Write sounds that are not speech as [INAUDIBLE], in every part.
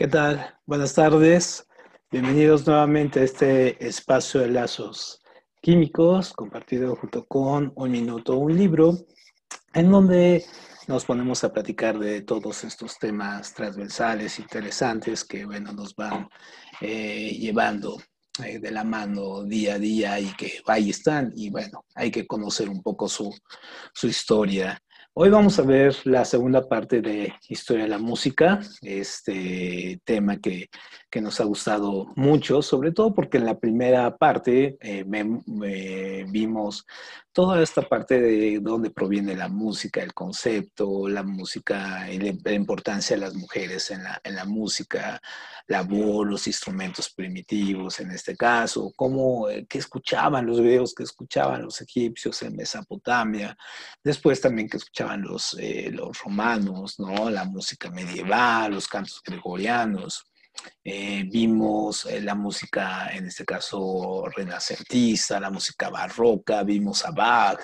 ¿Qué tal? Buenas tardes. Bienvenidos nuevamente a este espacio de lazos químicos compartido junto con Un Minuto, un libro, en donde nos ponemos a platicar de todos estos temas transversales, interesantes que, bueno, nos van eh, llevando eh, de la mano día a día y que ahí están. Y bueno, hay que conocer un poco su, su historia. Hoy vamos a ver la segunda parte de Historia de la Música, este tema que, nos ha gustado mucho, sobre todo porque en la primera parte eh, vimos toda esta parte de dónde proviene la música, el concepto, la música, la importancia de las mujeres en la, en la música, la voz, los instrumentos primitivos en este caso, cómo, eh, qué escuchaban los videos que escuchaban los egipcios en Mesopotamia, después también que escuchaban los, eh, los romanos, ¿no? La música medieval, los cantos gregorianos. Eh, vimos eh, la música, en este caso, renacentista, la música barroca, vimos a Bach,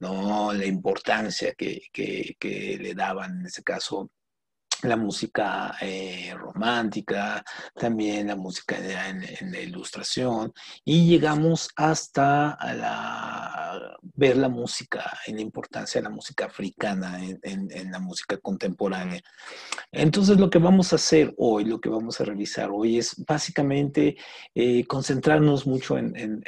¿no? la importancia que, que le daban, en este caso, la música eh, romántica, también la música en, la ilustración, y llegamos hasta la, ver la música, en la importancia de la música africana en, la música contemporánea. Entonces lo que vamos a hacer hoy, lo que vamos a revisar hoy es básicamente eh, concentrarnos mucho en,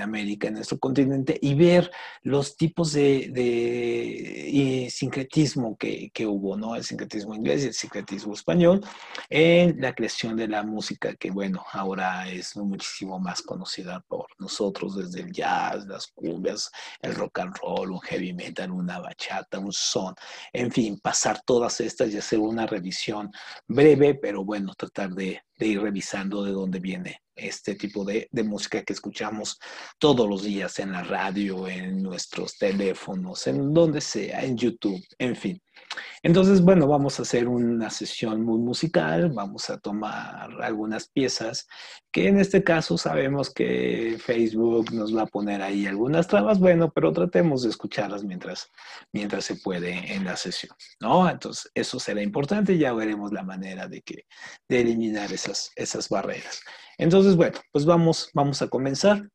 América, en nuestro continente, y ver los tipos de, de sincretismo que, que, hubo, ¿no? El sincretismo inglés el secretismo español en la creación de la música que, bueno, ahora es muchísimo más conocida por nosotros desde el jazz, las cumbias, el rock and roll, un heavy metal, una bachata, un son, en fin, pasar todas estas y hacer una revisión breve, pero bueno, tratar de, ir revisando de dónde viene este tipo de, de, música que escuchamos todos los días en la radio, en nuestros teléfonos, en donde sea, en YouTube, en fin. Entonces, bueno, vamos a hacer una sesión muy musical, vamos a tomar algunas piezas que en este caso sabemos que Facebook nos va a poner ahí algunas trabas, bueno, pero tratemos de escucharlas mientras, mientras se puede en la sesión, ¿no? Entonces, eso será importante, ya veremos la manera de, que, de eliminar esas, esas barreras. Entonces, bueno, pues vamos, vamos a comenzar.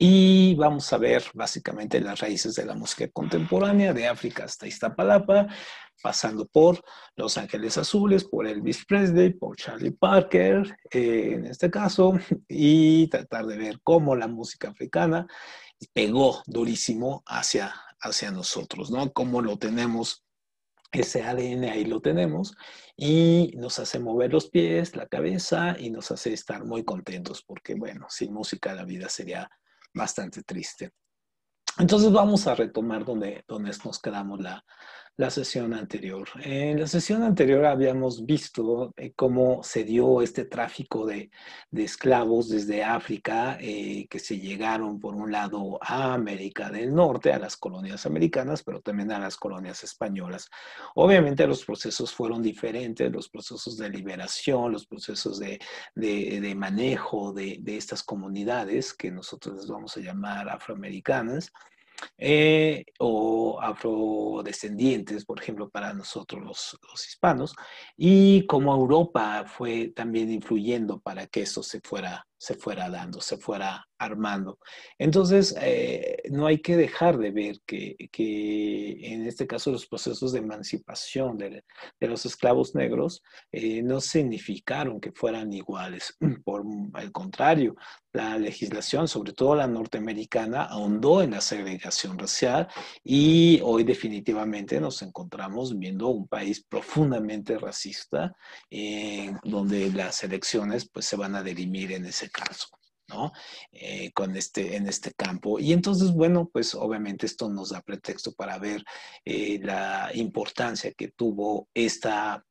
Y vamos a ver básicamente las raíces de la música contemporánea de África hasta Iztapalapa, pasando por Los Ángeles Azules, por Elvis Presley, por Charlie Parker, eh, en este caso, y tratar de ver cómo la música africana pegó durísimo hacia, hacia nosotros, ¿no? Cómo lo tenemos ese ADN ahí lo tenemos y nos hace mover los pies, la cabeza y nos hace estar muy contentos porque, bueno, sin música la vida sería bastante triste. Entonces vamos a retomar donde, donde nos quedamos la, la sesión anterior. En la sesión anterior habíamos visto eh, cómo se dio este tráfico de, esclavos desde África eh, que se llegaron por un lado a América del Norte, a las colonias americanas, pero también a las colonias españolas. Obviamente los procesos fueron diferentes, los procesos de liberación, los procesos de, manejo de, de estas comunidades que nosotros les vamos a llamar afroamericanas. Eh, o afrodescendientes, por ejemplo, para nosotros los, los, hispanos, y como Europa fue también influyendo para que eso se fuera, se fuera dando, se fuera armando. Entonces, eh, no hay que dejar de ver que, que, en este caso los procesos de emancipación de, de los esclavos negros eh, no significaron que fueran iguales. [CLEARS THROAT] Por el contrario, la legislación, sobre todo la norteamericana, ahondó en la segregación racial y hoy definitivamente nos encontramos viendo un país profundamente racista, eh, donde las elecciones pues, se van a dirimir en ese caso. ¿no? Eh, con este, en este campo. Y entonces, bueno, pues obviamente esto nos da pretexto para ver eh, la importancia que tuvo esta,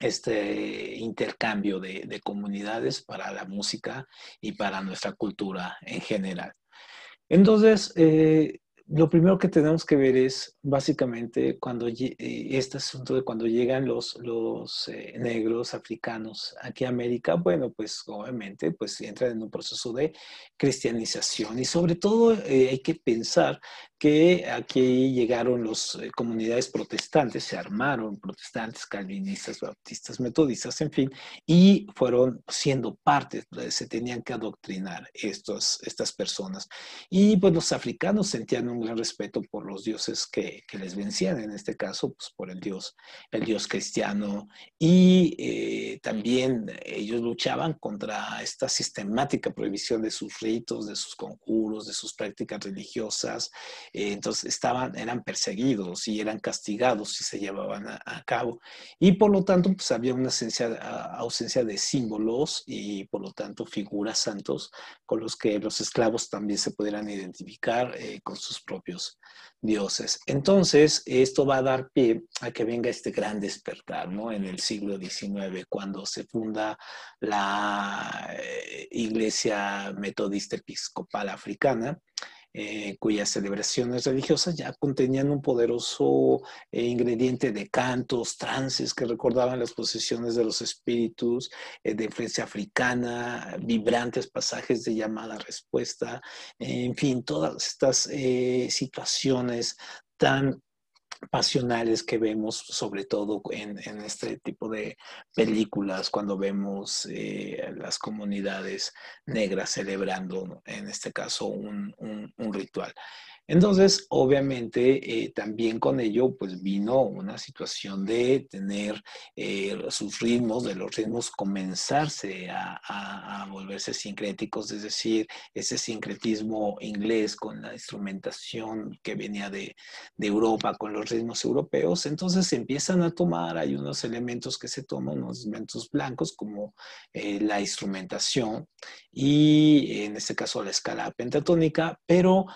este intercambio de, de, comunidades para la música y para nuestra cultura en general. Entonces, eh, lo primero que tenemos que ver es básicamente cuando eh, este asunto de cuando llegan los, los eh, negros africanos aquí a América, bueno, pues obviamente pues entran en un proceso de cristianización. Y sobre todo eh, hay que pensar que aquí llegaron las eh, comunidades protestantes, se armaron protestantes, calvinistas, bautistas, metodistas, en fin, y fueron siendo parte, se tenían que adoctrinar estos, estas personas. Y pues los africanos sentían un gran respeto por los dioses que, que les vencían, en este caso, pues por el dios, el dios cristiano, y eh, también ellos luchaban contra esta sistemática prohibición de sus ritos, de sus conjuros, de sus prácticas religiosas, eh, entonces estaban, eran perseguidos y eran castigados si se llevaban a, cabo. Y por lo tanto, pues había una ausencia, de símbolos y por lo tanto figuras santos con los que los esclavos también se pudieran identificar eh, con sus propios dioses. Entonces, esto va a dar pie a que venga este gran despertar, ¿no? En el siglo XIX, cuando se funda la eh, Iglesia Metodista Episcopal Africana, eh, cuyas celebraciones religiosas ya contenían un poderoso eh, ingrediente de cantos, trances que recordaban las posesiones de los espíritus, eh, de influencia africana, vibrantes pasajes de llamada-respuesta, en fin, todas estas situaciones tan pasionales que vemos, sobre todo en, este tipo de películas, cuando vemos eh, las comunidades negras celebrando, en este caso, un ritual. Entonces, obviamente, eh, también con ello, pues vino una situación de tener eh, sus ritmos, de los ritmos comenzarse a, volverse sincréticos, es decir, ese sincretismo inglés con la instrumentación que venía de, Europa, con los ritmos europeos. Entonces, se empiezan a tomar, hay unos elementos que se toman, unos elementos blancos como eh, la instrumentación y en este caso la escala pentatónica, pero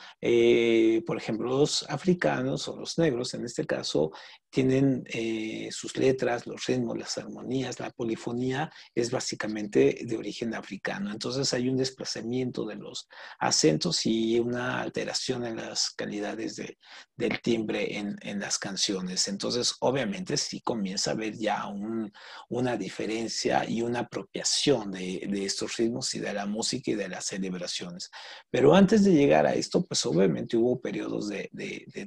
por ejemplo los africanos o los negros en este caso tienen eh, sus letras, los ritmos, las armonías, la polifonía es básicamente de origen africano. Entonces hay un desplazamiento de los acentos y una alteración en las calidades de, del timbre en, en, las canciones. Entonces obviamente sí comienza a haber ya un, una diferencia y una apropiación de, de, estos ritmos y de la música y de las celebraciones. Pero antes de llegar a esto, pues obviamente hubo periodos de,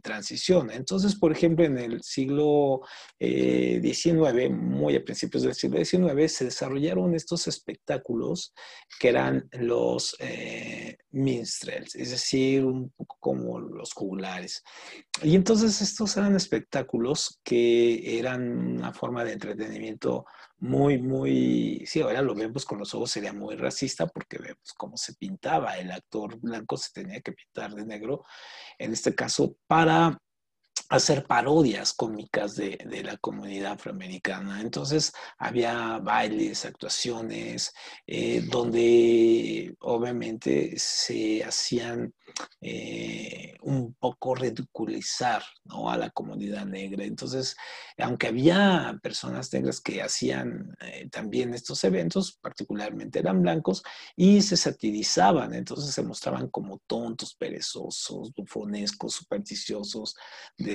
transición. Entonces, por ejemplo, en el siglo siglo XIX, eh, muy a principios del siglo XIX, se desarrollaron estos espectáculos que eran los eh, minstrels, es decir, un poco como los jugulares. Y entonces estos eran espectáculos que eran una forma de entretenimiento muy, muy, sí, ahora lo vemos con los ojos, sería muy racista porque vemos cómo se pintaba, el actor blanco se tenía que pintar de negro, en este caso, para hacer parodias cómicas de, la comunidad afroamericana. Entonces había bailes, actuaciones, eh, donde obviamente se hacían eh, un poco ridiculizar ¿no? a la comunidad negra. Entonces, aunque había personas negras que hacían eh, también estos eventos, particularmente eran blancos, y se satirizaban, entonces se mostraban como tontos, perezosos, bufonescos, supersticiosos,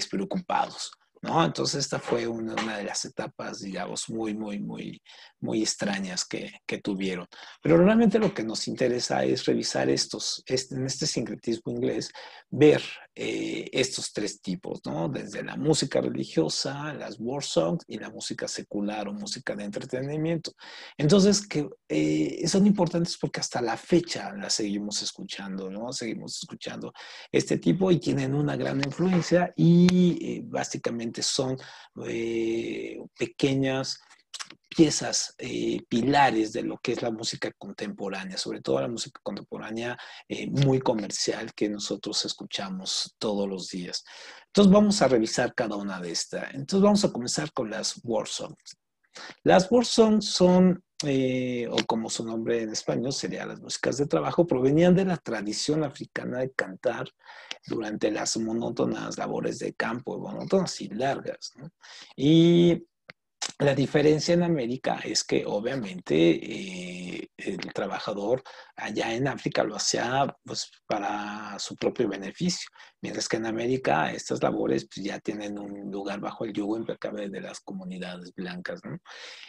despreocupados. ¿no? Entonces esta fue una, de las etapas, digamos, muy, muy, muy, muy extrañas que, tuvieron. Pero realmente lo que nos interesa es revisar estos, este, en este sincretismo inglés, ver eh, estos tres tipos, ¿no? Desde la música religiosa, las war songs y la música secular o música de entretenimiento. Entonces, que eh, son importantes porque hasta la fecha las seguimos escuchando, ¿no? Seguimos escuchando este tipo y tienen una gran influencia y eh, básicamente son pequeñas piezas, eh, pilares de lo que es la música contemporánea, sobre todo la música contemporánea eh, muy comercial que nosotros escuchamos todos los días. Entonces vamos a revisar cada una de estas. Entonces vamos a comenzar con las war songs. Las war songs son, eh, o como su nombre en español sería las músicas de trabajo, provenían de la tradición africana de cantar durante las monótonas labores de campo, monótonas y largas. Y la diferencia en América es que obviamente eh, el trabajador allá en África lo hacía pues, para su propio beneficio, mientras que en América estas labores pues, ya tienen un lugar bajo el yugo impecable de las comunidades blancas.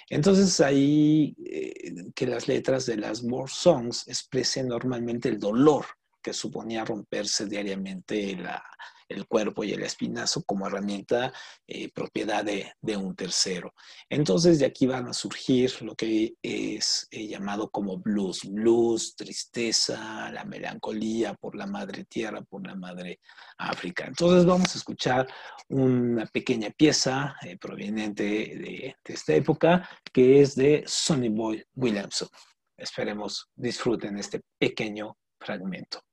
Entonces ahí eh, que las letras de las war songs expresen normalmente el dolor que suponía romperse diariamente la, el cuerpo y el espinazo como herramienta eh, propiedad de, un tercero. Entonces de aquí van a surgir lo que es eh, llamado como blues, blues, tristeza, la melancolía por la madre tierra, por la madre África. Entonces vamos a escuchar una pequeña pieza eh, proveniente de, de esta época que es de Sonny Boy Williamson. Esperemos disfruten este pequeño fragmento.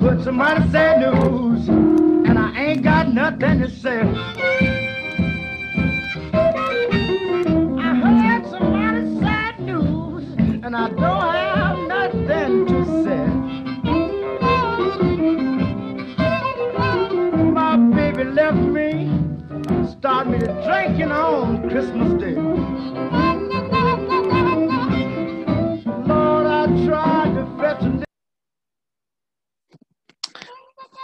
Put somebody sad news, and I ain't got nothing to say. I heard somebody news, and I don't have nothing to say. My baby left me, started me to drinking on Christmas Day.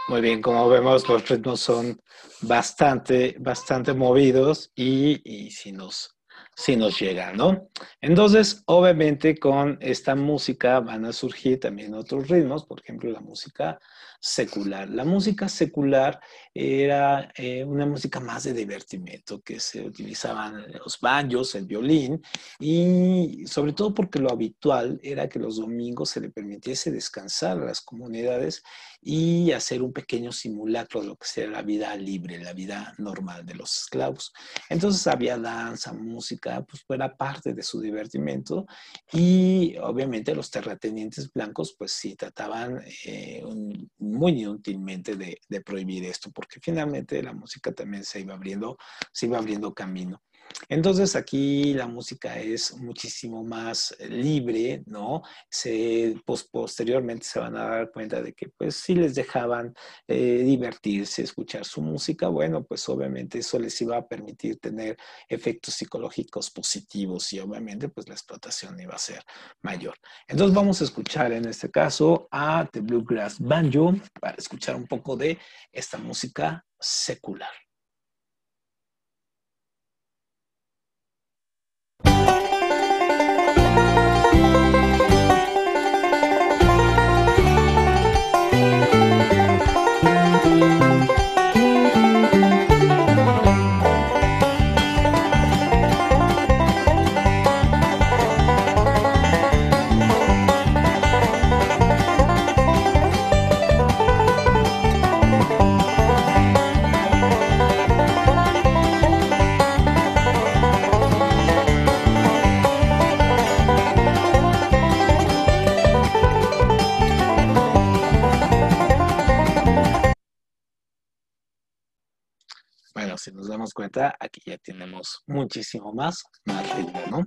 Muy bien, como vemos, los ritmos son bastante, bastante movidos y, y si nos, si nos llegan, ¿no? Entonces, obviamente con esta música van a surgir también otros ritmos, por ejemplo, la música secular. La música secular era eh, una música más de divertimento, que se utilizaban los banjos, el violín, y sobre todo porque lo habitual era que los domingos se le permitiese descansar a las comunidades y hacer un pequeño simulacro de lo que sería la vida libre, la vida normal de los esclavos. Entonces había danza, música, pues era parte de su divertimento y obviamente los terratenientes blancos pues sí trataban eh, un, muy inútilmente de, de, prohibir esto, porque finalmente la música también se iba abriendo, se iba abriendo camino. Entonces aquí la música es muchísimo más libre, ¿no? Se, posteriormente se van a dar cuenta de que pues si les dejaban eh, divertirse, escuchar su música, bueno, pues obviamente eso les iba a permitir tener efectos psicológicos positivos y obviamente pues la explotación iba a ser mayor. Entonces vamos a escuchar en este caso a The Bluegrass Banjo para escuchar un poco de esta música secular. Si nos damos cuenta, aquí ya tenemos muchísimo más, más ritmo, ¿no?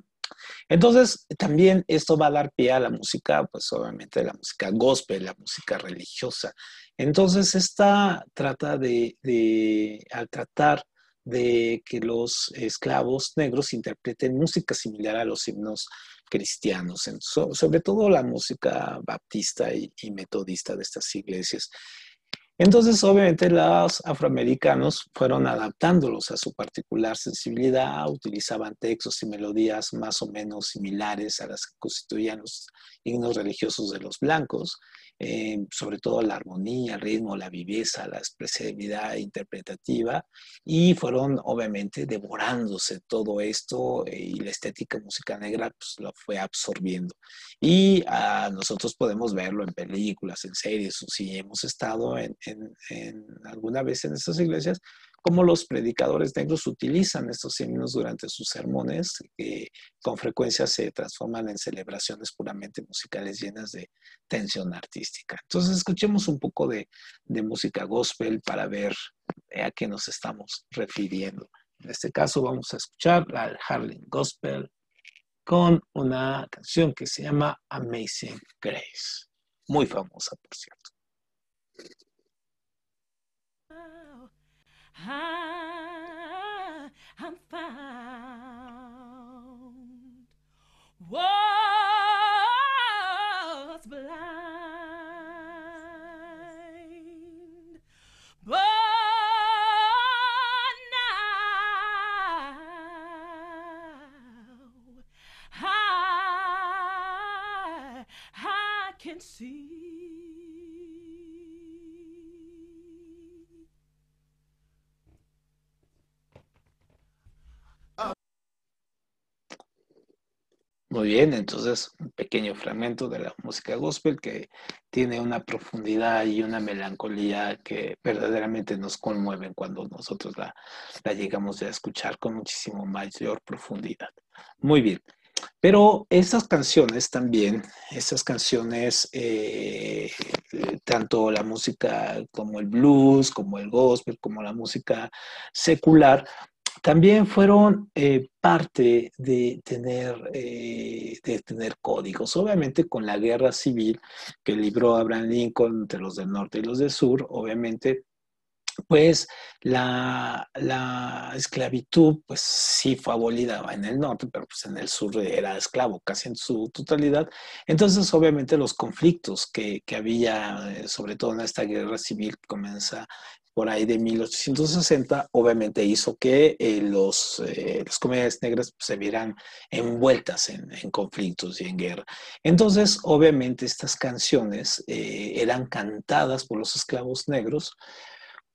Entonces, también esto va a dar pie a la música, pues obviamente la música gospel, la música religiosa. Entonces, esta trata de, de al tratar de que los esclavos negros interpreten música similar a los himnos cristianos, sobre todo la música baptista y, y metodista de estas iglesias. Entonces, obviamente, los afroamericanos fueron adaptándolos a su particular sensibilidad, utilizaban textos y melodías más o menos similares a las que constituían los himnos religiosos de los blancos, eh, sobre todo la armonía, el ritmo, la viveza, la expresividad interpretativa, y fueron obviamente devorándose todo esto eh, y la estética música negra pues, lo fue absorbiendo. Y ah, nosotros podemos verlo en películas, en series, o si hemos estado en, en alguna vez en estas iglesias, cómo los predicadores negros utilizan estos himnos durante sus sermones, que con frecuencia se transforman en celebraciones puramente musicales llenas de tensión artística. Entonces, escuchemos un poco de, música gospel para ver a qué nos estamos refiriendo. En este caso, vamos a escuchar al Harlem Gospel con una canción que se llama Amazing Grace, muy famosa, por cierto. I, I'm found. Was Muy bien, entonces un pequeño fragmento de la música gospel que tiene una profundidad y una melancolía que verdaderamente nos conmueven cuando nosotros la, llegamos a escuchar con muchísimo mayor profundidad. Muy bien, pero esas canciones también, esas canciones, eh, tanto la música como el blues, como el gospel, como la música secular, también fueron eh, parte de tener, eh, de tener códigos. Obviamente con la guerra civil que libró Abraham Lincoln entre los del norte y los del sur, obviamente pues la, la, esclavitud, pues sí fue abolida en el norte, pero pues en el sur era esclavo casi en su totalidad. Entonces, obviamente, los conflictos que, que había, eh, sobre todo en esta guerra civil comienza por ahí de 1860, obviamente hizo que eh, los, eh, las comunidades negras pues, se vieran envueltas en, conflictos y en guerra. Entonces, obviamente, estas canciones eh, eran cantadas por los esclavos negros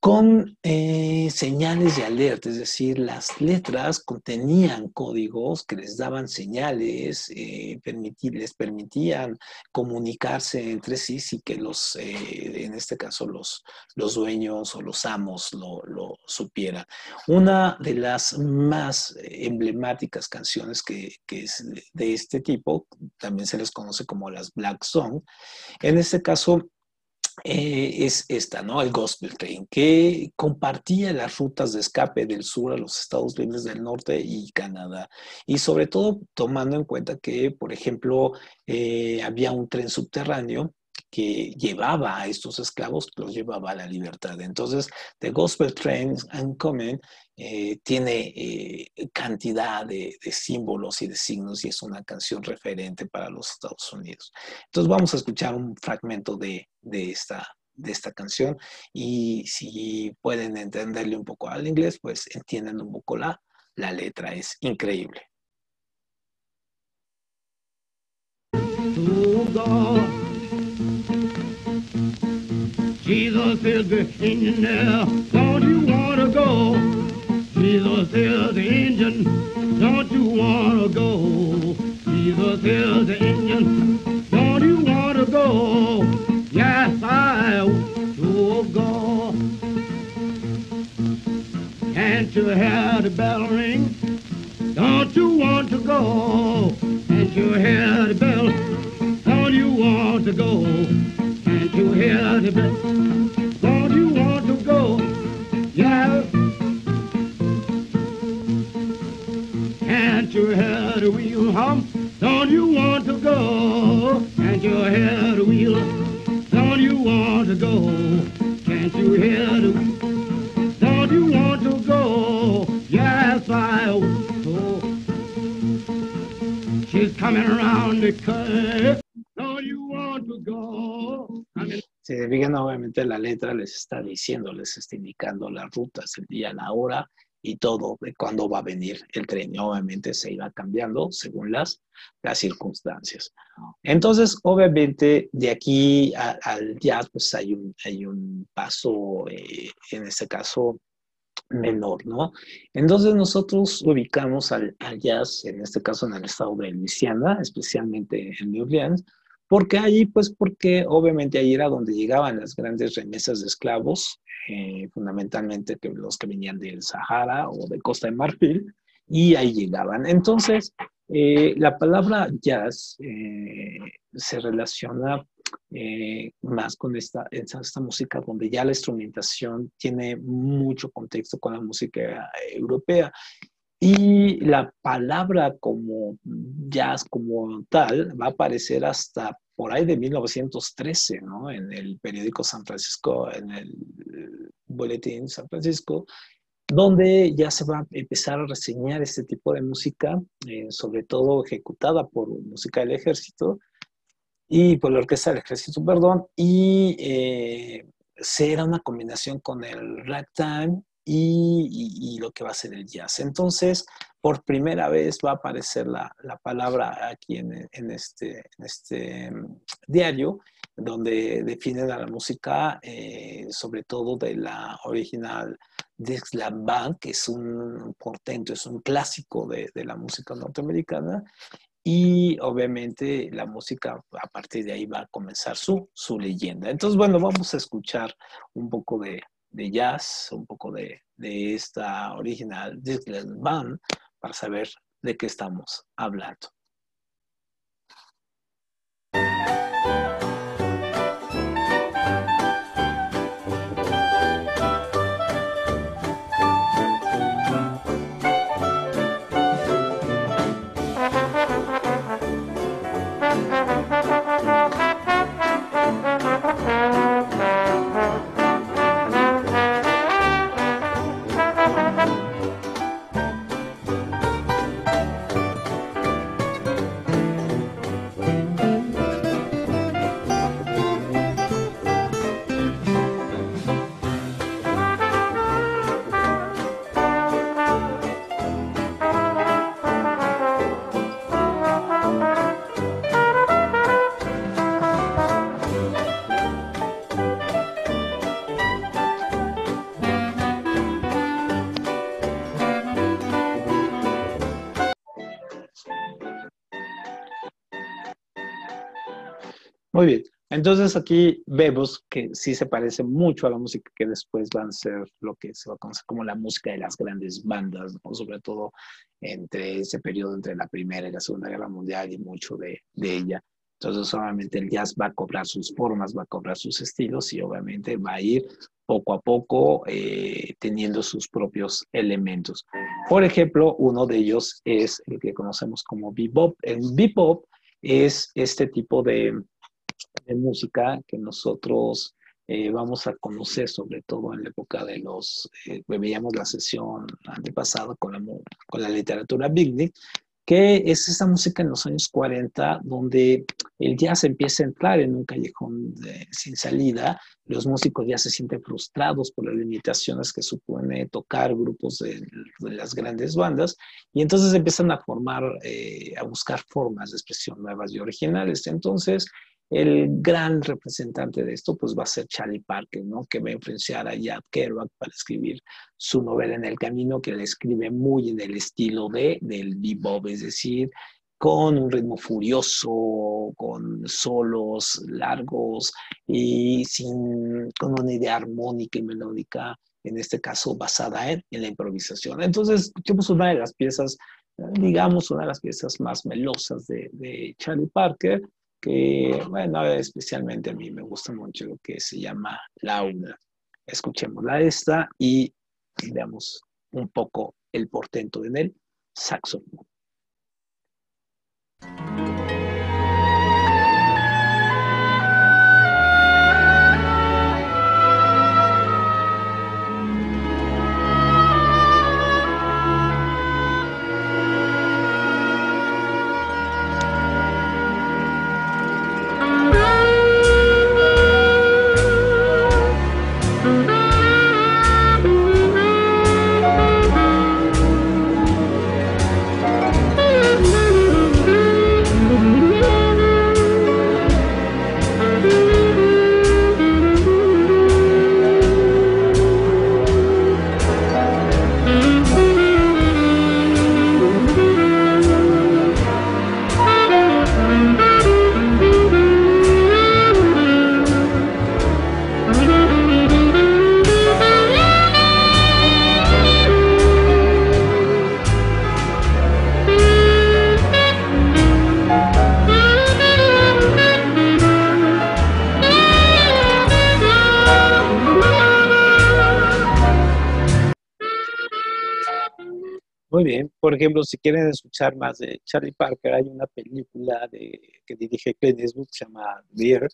con eh, señales de alerta, es decir, las letras contenían códigos que les daban señales, eh, les permitían comunicarse entre sí y que los, eh, en este caso, los, los dueños o los amos lo, lo, supieran. Una de las más emblemáticas canciones que, que, es de este tipo, también se les conoce como las Black Song, en este caso eh, es esta, ¿no? El Gospel Train, que compartía las rutas de escape del sur a los Estados Unidos del Norte y Canadá. Y sobre todo tomando en cuenta que, por ejemplo, eh, había un tren subterráneo que llevaba a estos esclavos, los llevaba a la libertad. Entonces, The Gospel Train Uncommon eh, tiene eh, cantidad de, símbolos y de signos y es una canción referente para los Estados Unidos. Entonces, vamos a escuchar un fragmento de, de esta, de esta canción y si pueden entenderle un poco al inglés, pues entienden un poco la, la letra, es increíble. Is the engine there. Don't you wanna go? Jesus is the engine. Don't you wanna go? Jesus is the engine. Don't you wanna go? Yes, I want to go. Can't you hear the bell ring? Don't you want to go? Les está diciendo, les está indicando las rutas, el día, la hora y todo de cuándo va a venir el tren. Obviamente se iba cambiando según las, las circunstancias. Entonces, obviamente, de aquí al jazz, pues hay un, hay un paso, eh, en este caso, menor, ¿no? Entonces nosotros ubicamos al, al, jazz, en este caso en el estado de Luisiana, especialmente en New Orleans, porque allí, pues porque obviamente ahí era donde llegaban las grandes remesas de esclavos, eh, fundamentalmente los que venían del Sahara o de Costa de Marfil, y ahí llegaban. Entonces, eh, la palabra jazz eh, se relaciona más con esta, esta música donde ya la instrumentación tiene mucho contexto con la música europea. Y la palabra como jazz como tal va a aparecer hasta por ahí de 1913, ¿no? En el periódico San Francisco, en el boletín San Francisco, donde ya se va a empezar a reseñar este tipo de música, eh, sobre todo ejecutada por música del ejército y por la orquesta del ejército, perdón, y eh, una combinación con el ragtime y, lo que va a ser el jazz. Entonces, por primera vez va a aparecer la, la palabra aquí en, este, este mm, diario donde definen a la música, eh, sobre todo de la original Dixieland que es un portento, es un clásico de, de la música norteamericana, y obviamente la música a partir de ahí va a comenzar su, su leyenda. Entonces, bueno, vamos a escuchar un poco de, de jazz, un poco de, de esta original Dixieland Band para saber de qué estamos hablando. Muy bien. Entonces aquí vemos que sí se parece mucho a la música que después van a ser lo que se va a conocer como la música de las grandes bandas, sobre todo entre ese periodo entre la Primera y la Segunda Guerra Mundial y mucho de, de ella. Entonces solamente el jazz va a cobrar sus formas, va a cobrar sus estilos y obviamente va a ir poco a poco eh, teniendo sus propios elementos. Por ejemplo, uno de ellos es el que conocemos como bebop. El bebop es este tipo de de música que nosotros eh, vamos a conocer, sobre todo en la época de los, eh, veíamos la sesión antepasada con la, con la literatura Big que es esa música en los años 40 donde el jazz empieza a entrar en un callejón sin salida, los músicos ya se sienten frustrados por las limitaciones que supone tocar grupos de, las grandes bandas y entonces empiezan a formar, eh, a buscar formas de expresión nuevas y originales. Entonces, el gran representante de esto pues va a ser Charlie Parker, ¿no? Que va a influenciar a Jack Kerouac para escribir su novela En el Camino, que la escribe muy en el estilo de, del bebop, es decir, con un ritmo furioso, con solos largos y sin, con una idea armónica y melódica, en este caso basada en, en la improvisación. Entonces, escuchemos una de las piezas, digamos, una de las piezas más melosas de Charlie Parker, que, bueno, especialmente a mí me gusta mucho lo que se llama Laura. Escuchémosla esta y veamos un poco el portento en el saxofón. Por ejemplo, si quieren escuchar más de Charlie Parker, hay una película de, que dirige Clint Eastwood que se llama Beer,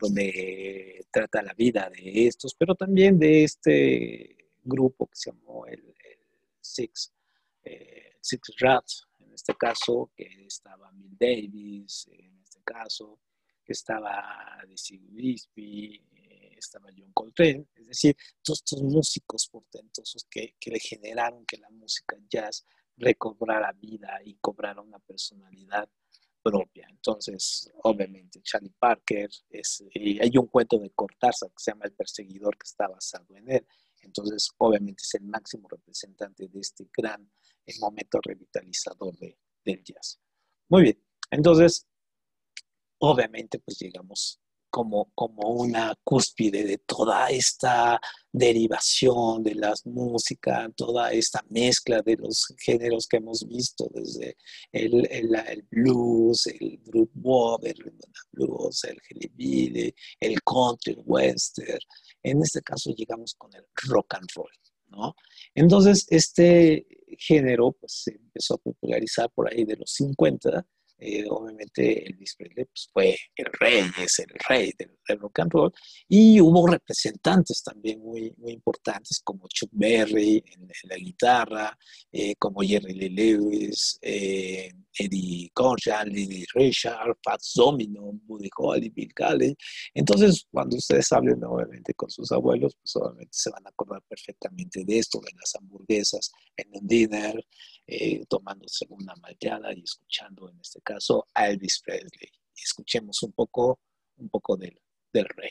donde trata la vida de estos, pero también de este grupo que se llamó el, Six, eh, Six Rats, en este caso, que estaba Bill Davis, en este caso, que estaba Dizzy Gillespie, estaba John Coltrane, es decir, todos estos músicos portentosos que, que le generaron que la música jazz recobrara vida y cobrara una personalidad propia. Entonces, obviamente, Charlie Parker, es, hay un cuento de Cortázar que se llama El perseguidor que está basado en él. Entonces, obviamente es el máximo representante de este gran momento revitalizador de, del jazz. Muy bien, entonces, obviamente, pues llegamos como, como una cúspide de toda esta derivación de la música, toda esta mezcla de los géneros que hemos visto, desde el, el, blues, el group bop, el blues, el hillbilly, el country, el western. En este caso llegamos con el rock and roll, ¿no? Entonces, este género pues, se empezó a popularizar por ahí de los 50 eh, obviamente Elvis Presley pues, fue el rey, es el rey del, rock and roll, y hubo representantes también muy, muy importantes como Chuck Berry en, la guitarra, eh, como Jerry Lee Lewis, eh, Eddie Conran, Lily Richard, Fats Domino, Buddy Holly, Bill Caley. Entonces, cuando ustedes hablen obviamente con sus abuelos, pues obviamente se van a acordar perfectamente de esto, de las hamburguesas en un dinner, eh, tomándose una malteada y escuchando en este caso a Elvis Presley. Escuchemos un poco, un poco del, del rey.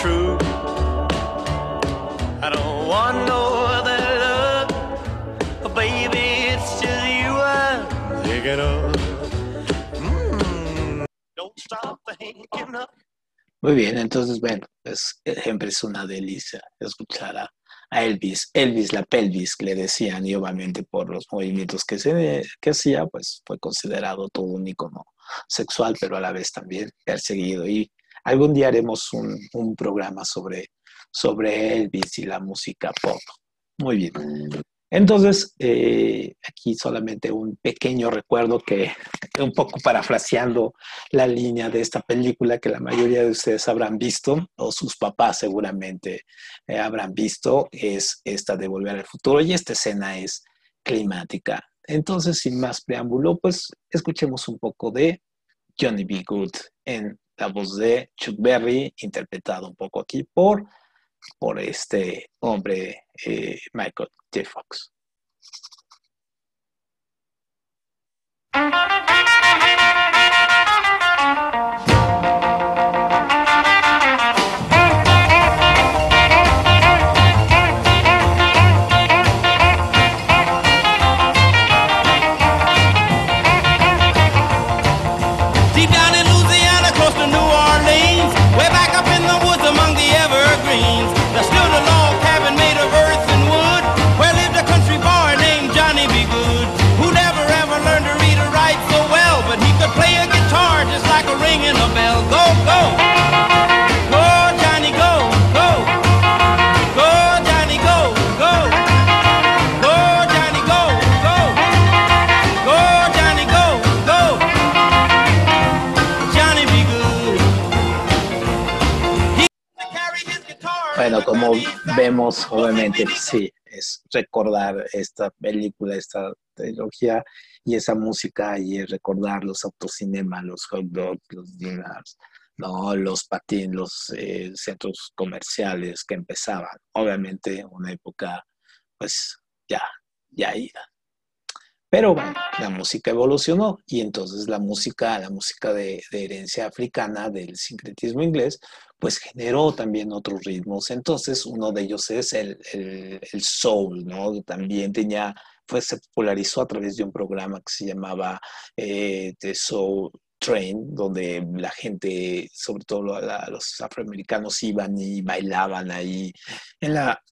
true. It's I'm thinking of. Muy bien, entonces, bueno, pues siempre es una delicia escuchar a, Elvis, Elvis la pelvis, le decían, y obviamente por los movimientos que, se, que hacía, pues fue considerado todo un icono sexual, pero a la vez también perseguido. Y algún día haremos un, programa sobre, sobre Elvis y la música pop. Muy bien. Entonces, eh, aquí solamente un pequeño recuerdo que, un poco parafraseando la línea de esta película que la mayoría de ustedes habrán visto, o sus papás seguramente eh, habrán visto, es esta de Volver al Futuro, y esta escena es climática. Entonces, sin más preámbulo, pues escuchemos un poco de Johnny B. Good en la voz de Chuck Berry, interpretado un poco aquí por por este hombre, eh, Michael J. Fox. Vemos, obviamente, sí, es recordar esta película, esta trilogía y esa música y recordar los autocinemas, los hot dogs, los dinners, ¿no? los patines, los eh, centros comerciales que empezaban. Obviamente una época, pues ya, ya ida. Pero bueno, la música evolucionó y entonces la música, la música de, herencia africana, del sincretismo inglés, pues generó también otros ritmos. Entonces uno de ellos es el, soul, ¿no? También tenía, fue, se popularizó a través de un programa que se llamaba eh, The Soul Train, donde la gente, sobre todo los afroamericanos, iban y bailaban ahí en la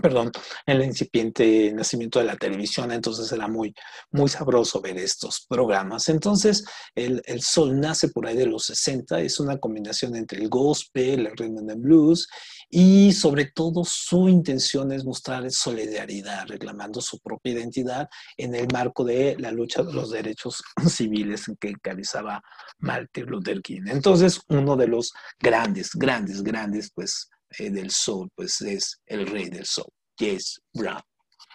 perdón, el incipiente nacimiento de la televisión, entonces era muy, muy sabroso ver estos programas. Entonces, el, el soul nace por ahí de los 60, es una combinación entre el gospel, el rhythm and blues y sobre todo su intención es mostrar solidaridad, reclamando su propia identidad en el marco de la lucha de los derechos [LAUGHS] civiles en que encabezaba Martin Luther King. Entonces, uno de los grandes, grandes, grandes, pues, eh, del soul, pues es el rey del soul, James Brown.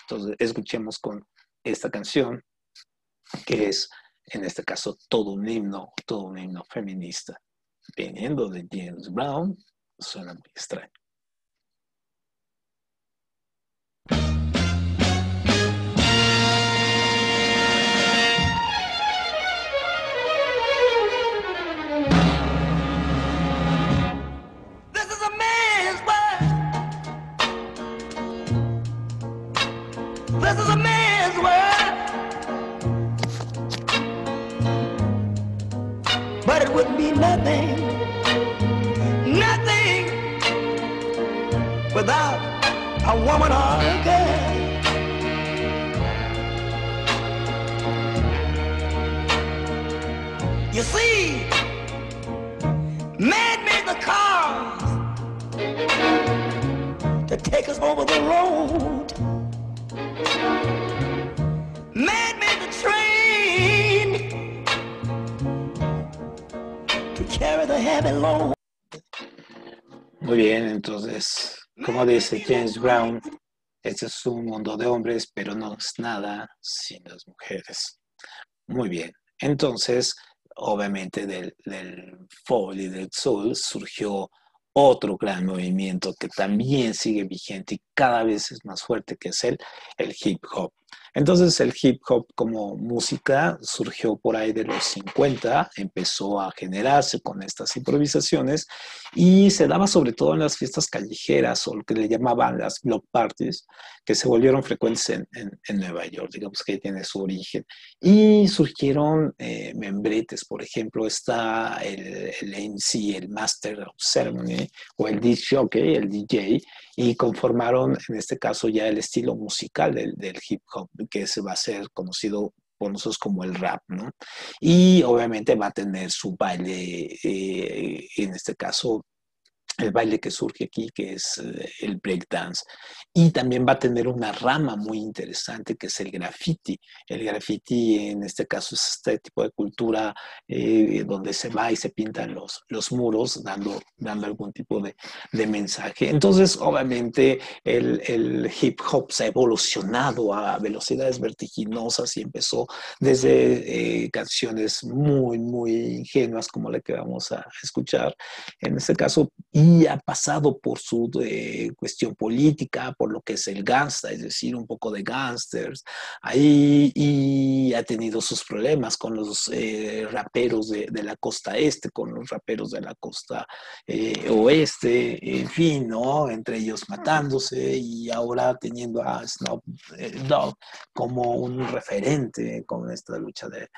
Entonces, escuchemos con esta canción, que es, en este caso, todo un himno, todo un himno feminista. Viniendo de James Brown, suena muy extraño. Nothing, nothing without a woman or a girl. You see, man made the cars to take us over the road. Muy bien, entonces, como dice James Brown, este es un mundo de hombres, pero no es nada sin las mujeres. Muy bien, entonces, obviamente del, del y del soul surgió otro gran movimiento que también sigue vigente y cada vez es más fuerte, que es el, el hip hop. Entonces el hip hop como música surgió por ahí de los 50, empezó a generarse con estas improvisaciones y se daba sobre todo en las fiestas callejeras o lo que le llamaban las block parties, que se volvieron frecuentes en, Nueva York, digamos que tiene su origen. Y surgieron eh, membretes, por ejemplo, está el, el MC, el Master of Ceremony, o el jockey, el DJ, y conformaron en este caso ya el estilo musical del hip hop, que se va a ser conocido por nosotros como el rap, ¿no? Y obviamente va a tener su baile, eh, en este caso, el baile que surge aquí, que es eh, el breakdance. Y también va a tener una rama muy interesante, que es el graffiti. El graffiti, en este caso, es este tipo de cultura eh, donde se va y se pintan los, los muros, dando, dando algún tipo de, de mensaje. Entonces, obviamente, el, el hip hop se ha evolucionado a velocidades vertiginosas y empezó desde eh, canciones muy, muy ingenuas como la que vamos a escuchar en este caso, y ha pasado por su eh, cuestión política, por lo que es el gangsta, es decir, un poco de gangsters, ahí, y ha tenido sus problemas con los eh, raperos de, de la costa este, con los raperos de la costa eh, oeste, en fin, ¿no? Entre ellos matándose y ahora teniendo a Snoop eh, Dogg como un referente con esta lucha de,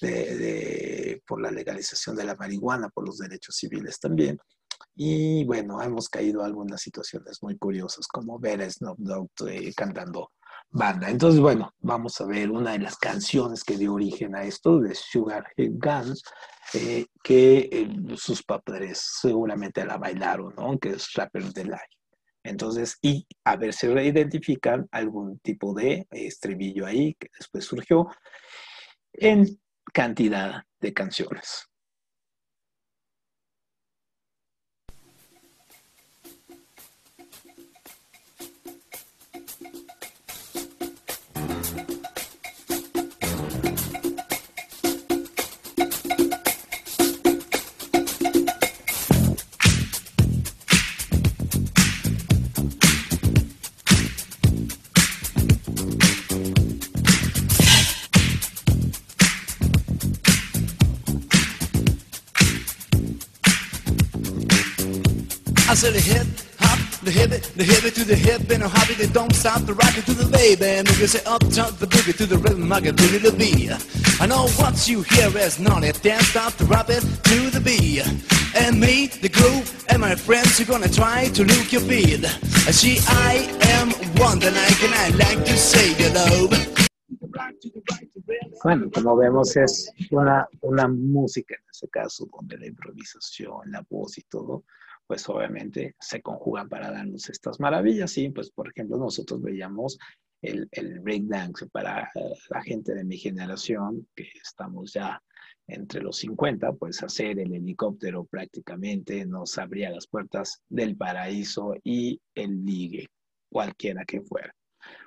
de- de- por la legalización de la marihuana, por los derechos civiles también. Y bueno, hemos caído a algunas situaciones muy curiosas, como ver a Snoop Dogg eh, cantando banda. Entonces, bueno, vamos a ver una de las canciones que dio origen a esto, de Sugar Hill Guns, eh, que eh, sus padres seguramente la bailaron, ¿no? Que es Rapper's Delight. Entonces, y a ver si identifican algún tipo de estribillo ahí que después surgió en cantidad de canciones. I said hop, the it, it to the hip and a hobby that don't stop the rocket to the baby and you say up jump the boogie to the rhythm I get really the beat. I know what you hear is naughty, dance stop the rock it to the beat. and me, the groove, and my friends are gonna try to look your feed. See, I am one that I like to say love. Bueno, como vemos es una, una música en este caso donde la improvisación, la voz y todo, pues obviamente se conjugan para darnos estas maravillas. Y pues por ejemplo nosotros veíamos el, el breakdance para eh, la gente de mi generación, que estamos ya entre los 50, pues hacer el helicóptero prácticamente nos abría las puertas del paraíso y el ligue, cualquiera que fuera.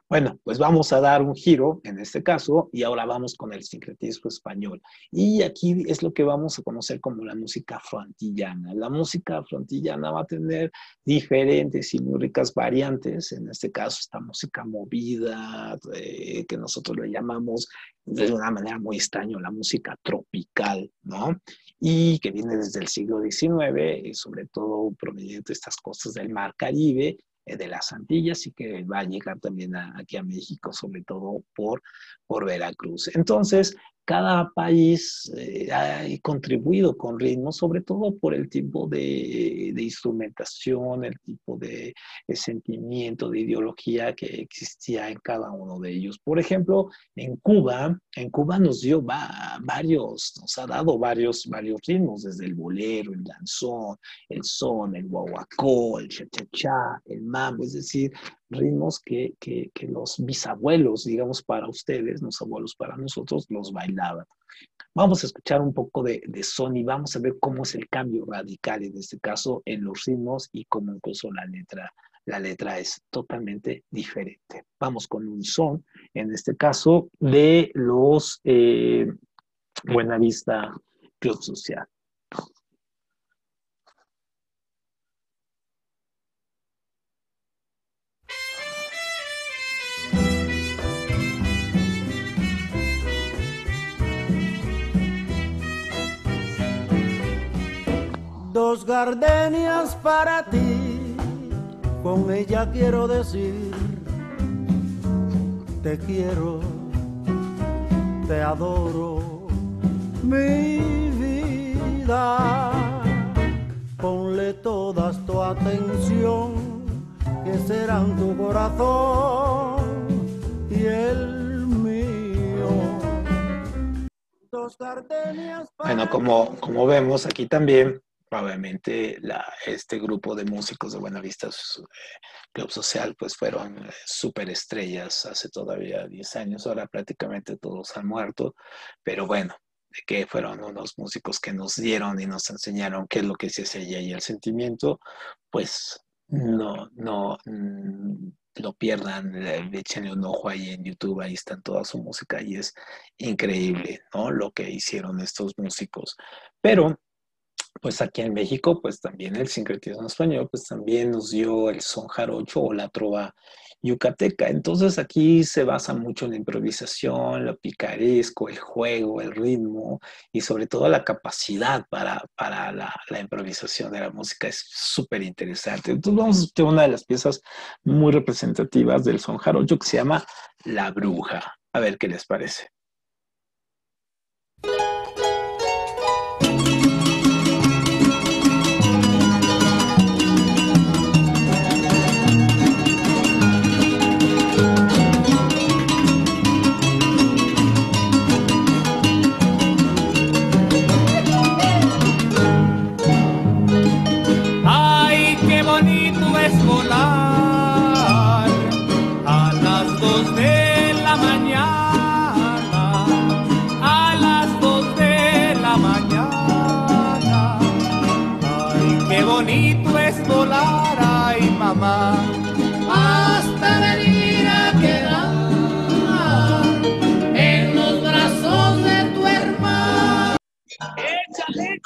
Bueno, pues vamos a dar un giro en este caso y ahora vamos con el sincretismo español. Y aquí es lo que vamos a conocer como la música frontillana. La música frontillana va a tener diferentes y muy ricas variantes. En este caso, esta música movida, eh, que nosotros le llamamos de una manera muy extraña la música tropical, ¿no? Y que viene desde el siglo XIX, y sobre todo proveniente de estas costas del Mar Caribe, eh, de las Antillas y que va a llegar también aquí a México, sobre todo por, por Veracruz. Entonces, cada país eh, ha contribuido con ritmos, sobre todo por el tipo de, instrumentación, el tipo de, sentimiento, de ideología que existía en cada uno de ellos. Por ejemplo, en Cuba, en Cuba nos dio varios, nos ha dado varios, varios ritmos, desde el bolero, el danzón, el son, el guaguacó, el cha-cha-cha, el mambo, es decir, ritmos que, que, que, los bisabuelos, digamos, para ustedes, los abuelos para nosotros, los bailaban. Vamos a escuchar un poco de, de son y vamos a ver cómo es el cambio radical en este caso en los ritmos y cómo incluso la letra, la letra es totalmente diferente. Vamos con un son, en este caso, de los eh, Buenavista Club Social. Dos gardenias para ti, con ella quiero decir, te quiero, te adoro, mi vida. Ponle toda tu atención, que serán tu corazón y el mío. Dos gardenias bueno, como, como vemos aquí también, obviamente este grupo de músicos de Buenavista eh, Club Social pues fueron eh, súper estrellas hace todavía 10 años, ahora prácticamente todos han muerto, pero bueno, que fueron unos músicos que nos dieron y nos enseñaron qué es lo que se hace y el sentimiento, pues no, no, mm, lo pierdan, échenle un ojo ahí en YouTube, ahí está toda su música y es increíble, ¿no? Lo que hicieron estos músicos. Pero pues aquí en México, pues también el sincretismo español, pues también nos dio el son jarocho o la trova yucateca. Entonces aquí se basa mucho en la improvisación, lo picaresco, el juego, el ritmo y sobre todo la capacidad para, para la, la, improvisación de la música es súper interesante. Entonces vamos a una de las piezas muy representativas del son jarocho que se llama La Bruja. A ver qué les parece.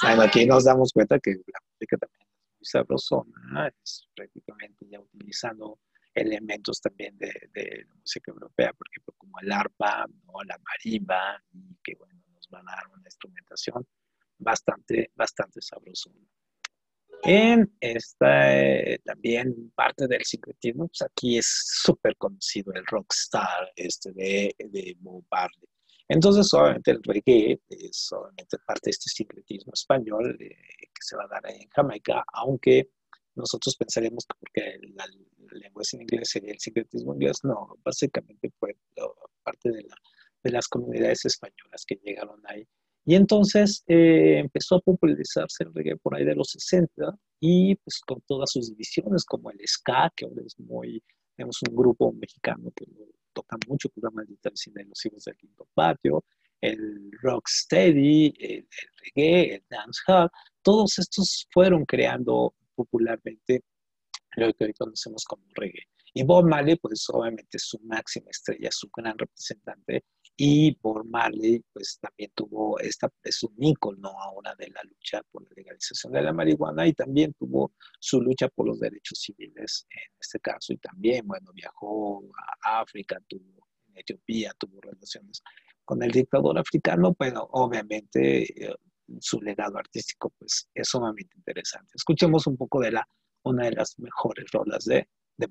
Bueno, aquí nos damos cuenta que la música también es muy sabrosona, es prácticamente ya utilizando elementos también de, de la música europea, por ejemplo, como el arpa, ¿no? la marimba, y que bueno, nos van a dar una instrumentación bastante, bastante sabrosona. En esta eh, también parte del sincretismo, pues aquí es súper conocido el rockstar este de, de Bob Marley. Entonces, obviamente, el reggae es obviamente parte de este sincretismo español eh, que se va a dar en Jamaica, aunque nosotros pensaremos que porque la, lengua es en inglés sería el sincretismo inglés. No, básicamente fue parte de, la, de las comunidades españolas que llegaron ahí. Y entonces eh, empezó a popularizarse el reggae por ahí de los 60 y pues con todas sus divisiones, como el ska, que ahora es muy, tenemos un grupo mexicano que toca mucho, se llama el de los hijos del quinto patio, el rocksteady, el, el reggae, el dancehall, todos estos fueron creando popularmente lo que hoy conocemos como reggae. Y Bob Marley, pues obviamente su máxima estrella, su gran representante, y Bob Marley, pues también tuvo, esta, es un ícono ahora de la lucha por la legalización de la marihuana y también tuvo su lucha por los derechos civiles en este caso. Y también, bueno, viajó a África, tuvo Etiopía, tuvo relaciones con el dictador africano, pero obviamente eh, su legado artístico pues es sumamente interesante. Escuchemos un poco de la, una de las mejores rolas de, de.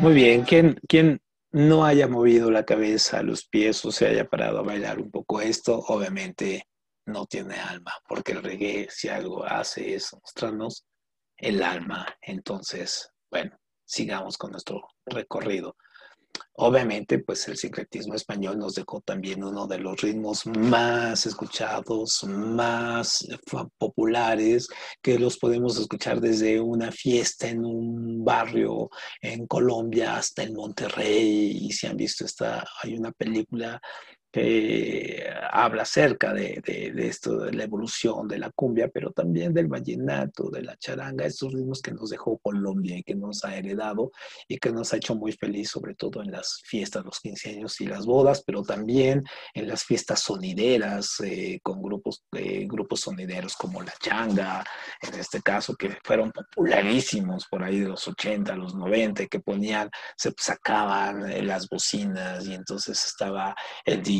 Muy bien, ¿quién, quién no haya movido la cabeza, los pies o se haya parado a bailar un poco esto? Obviamente no tiene alma, porque el reggae si algo hace es mostrarnos el alma. Entonces, bueno, sigamos con nuestro recorrido. Obviamente, pues el sincretismo español nos dejó también uno de los ritmos más escuchados, más fa- populares, que los podemos escuchar desde una fiesta en un barrio en Colombia hasta en Monterrey. Y si han visto esta, hay una película que habla acerca de, de- de esto, de la evolución de la cumbia, pero también del vallenato, de la charanga, estos ritmos que nos dejó Colombia y que nos ha heredado y que nos ha hecho muy feliz, sobre todo en las fiestas, los 15 años y las bodas, pero también en las fiestas sonideras, eh, con grupos, eh, grupos sonideros como La Changa, en este caso, que fueron popularísimos por ahí de los 80, los 90, que ponían, se sacaban eh, las bocinas y entonces estaba el DJ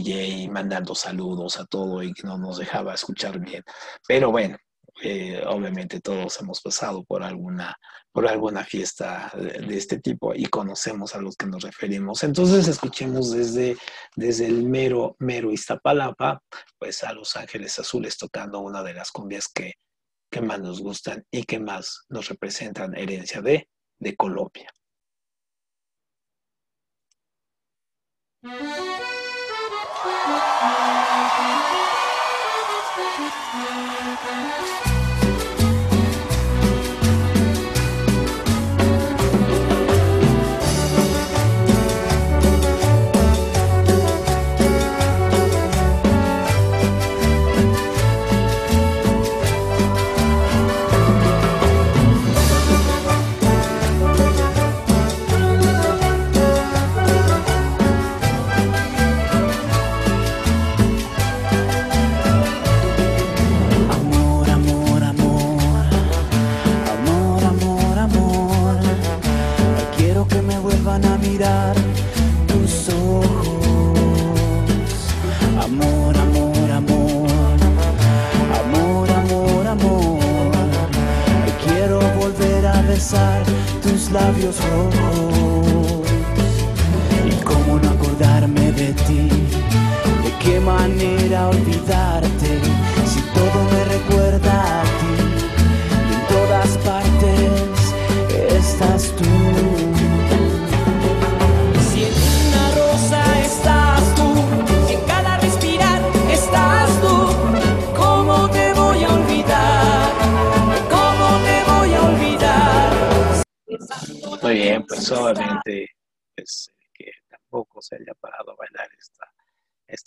mandando saludos a todo y que no nos dejaba escuchar bien. Pero bueno, eh, obviamente todos hemos pasado por alguna, por alguna fiesta de, de este tipo y conocemos a los que nos referimos. Entonces escuchemos desde, desde el mero, mero Iztapalapa, pues a Los Ángeles Azules tocando una de las cumbias que, que más nos gustan y que más nos representan herencia de, de Colombia.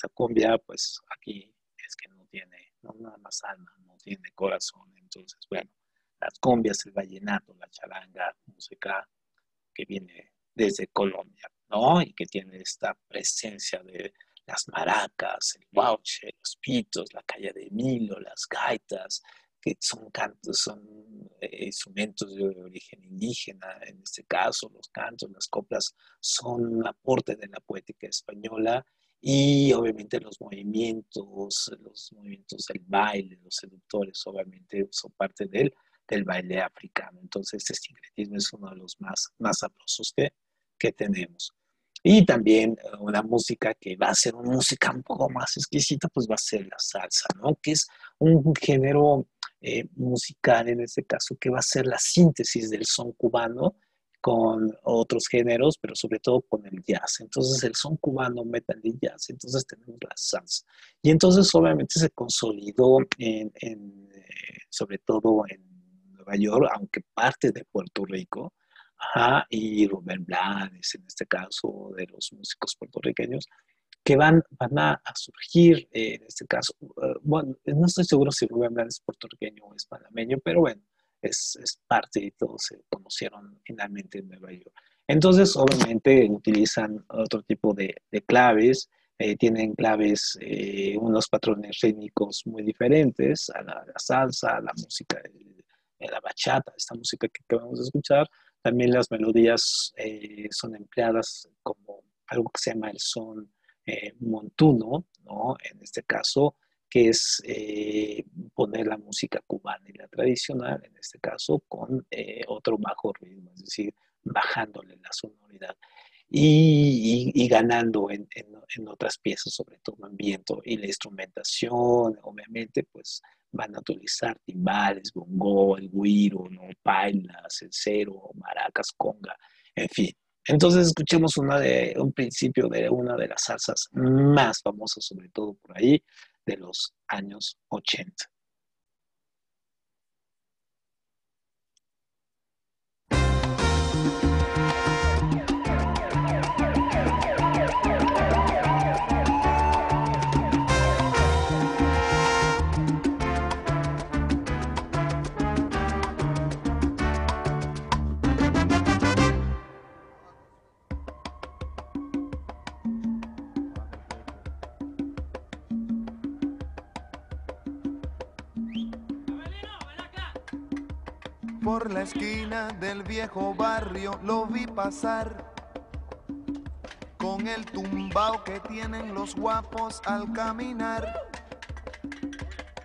Esta cumbia, pues aquí es que no tiene, nada más alma, no tiene corazón. Entonces, bueno, las cumbias, el vallenato, la charanga, música que viene desde Colombia, ¿no? Y que tiene esta presencia de las maracas, el bauche, los pitos, la calle de Milo, las gaitas, que son cantos, son eh, instrumentos de origen indígena, en este caso, los cantos, las coplas son un aporte de la poética española y obviamente los movimientos, los movimientos del baile, los seductores, obviamente son parte del, del baile africano. Entonces, este sincretismo es uno de los más, más sabrosos que, que tenemos. Y también eh, una música que va a ser una música un poco más exquisita, pues va a ser la salsa, ¿no? Que es un género eh, musical en este caso que va a ser la síntesis del son cubano con otros géneros, pero sobre todo con el jazz. Entonces el son cubano, metal y jazz, entonces tenemos la salsa. Y entonces obviamente se consolidó en, en, eh, sobre todo en Nueva York, aunque parte de Puerto Rico, Ajá, y Rubén Blades, en este caso, de los músicos puertorriqueños, que van, van a, a surgir, eh, en este caso, uh, bueno, no estoy seguro si Rubén Blades es puertorriqueño o es panameño, pero bueno, es, es, parte y todos se conocieron finalmente en Nueva York. Entonces, obviamente, utilizan otro tipo de, de claves, eh, tienen claves, eh, unos patrones rítmicos muy diferentes a la, la salsa, a la música, a la bachata, esta música que acabamos de escuchar, también las melodías eh, son empleadas como algo que se llama el son eh, montuno, ¿no? En este caso, que es eh, poner la música cubana y la tradicional, en este caso, con otro bajo ritmo, es decir, bajándole la sonoridad. Y, y, y ganando en, en, en, otras piezas, sobre todo en viento y la instrumentación, obviamente, pues van a utilizar timbales, bongo, el guiro, ¿no? pailas, maracas, conga, en fin. Entonces escuchemos una de, un principio de una de las salsas más famosas, sobre todo por ahí, de los años 80. Por la esquina del viejo barrio lo vi pasar con el tumbao que tienen los guapos al caminar.